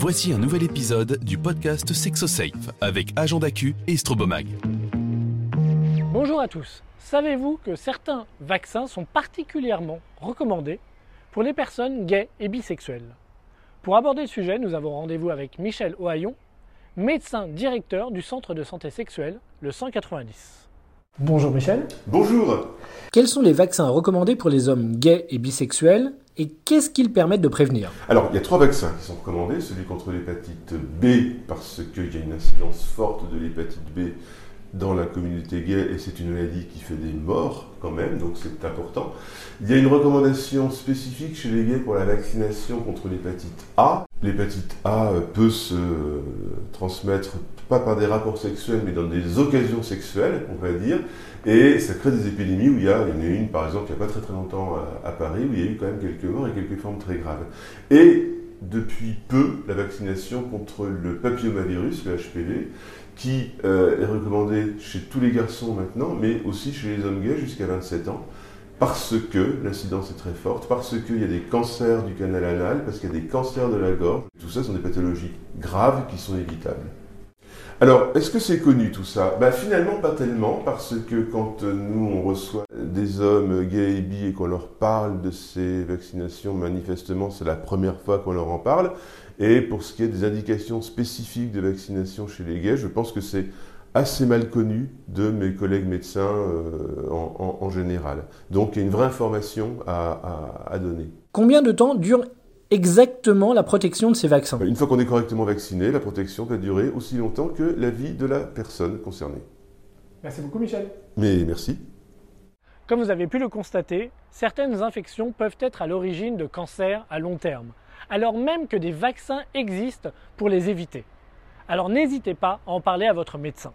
Voici un nouvel épisode du podcast SexoSafe avec Agent d'Acu et Strobomag. Bonjour à tous. Savez-vous que certains vaccins sont particulièrement recommandés pour les personnes gays et bisexuelles? Pour aborder le sujet, nous avons rendez-vous avec Michel Ohaillon, médecin directeur du centre de santé sexuelle, le 190. Bonjour Michel. Bonjour. Quels sont les vaccins recommandés pour les hommes gays et bisexuels? Et qu'est-ce qu'ils permettent de prévenir? Alors, il y a trois vaccins qui sont recommandés. Celui contre l'hépatite B, parce qu'il y a une incidence forte de l'hépatite B dans la communauté gay et c'est une maladie qui fait des morts quand même, donc c'est important. Il y a une recommandation spécifique chez les gays pour la vaccination contre l'hépatite A. L'hépatite A peut se transmettre pas par des rapports sexuels mais dans des occasions sexuelles, on va dire, et ça crée des épidémies où il y, a, il y en a une par exemple il n'y a pas très très longtemps à, Paris où il y a eu quand même quelques morts et quelques formes très graves. Et depuis peu la vaccination contre le papillomavirus, le HPV, qui euh, est recommandé chez tous les garçons maintenant, mais aussi chez les hommes gays jusqu'à 27 ans, parce que l'incidence est très forte, parce qu'il y a des cancers du canal anal, parce qu'il y a des cancers de la gorge. Tout ça sont des pathologies graves qui sont évitables. Alors, est-ce que c'est connu tout ça? Ben, Finalement, pas tellement, parce que quand nous, on reçoit des hommes gays et bi et qu'on leur parle de ces vaccinations, manifestement, c'est la première fois qu'on leur en parle. Et pour ce qui est des indications spécifiques de vaccination chez les gays, je pense que c'est assez mal connu de mes collègues médecins euh, en, général. Donc il y a une vraie information à, à donner. Combien de temps dure exactement la protection de ces vaccins? Une fois qu'on est correctement vacciné, la protection peut durer aussi longtemps que la vie de la personne concernée. Merci beaucoup Michel. Mais merci. Comme vous avez pu le constater, certaines infections peuvent être à l'origine de cancers à long terme, alors même que des vaccins existent pour les éviter. Alors n'hésitez pas à en parler à votre médecin.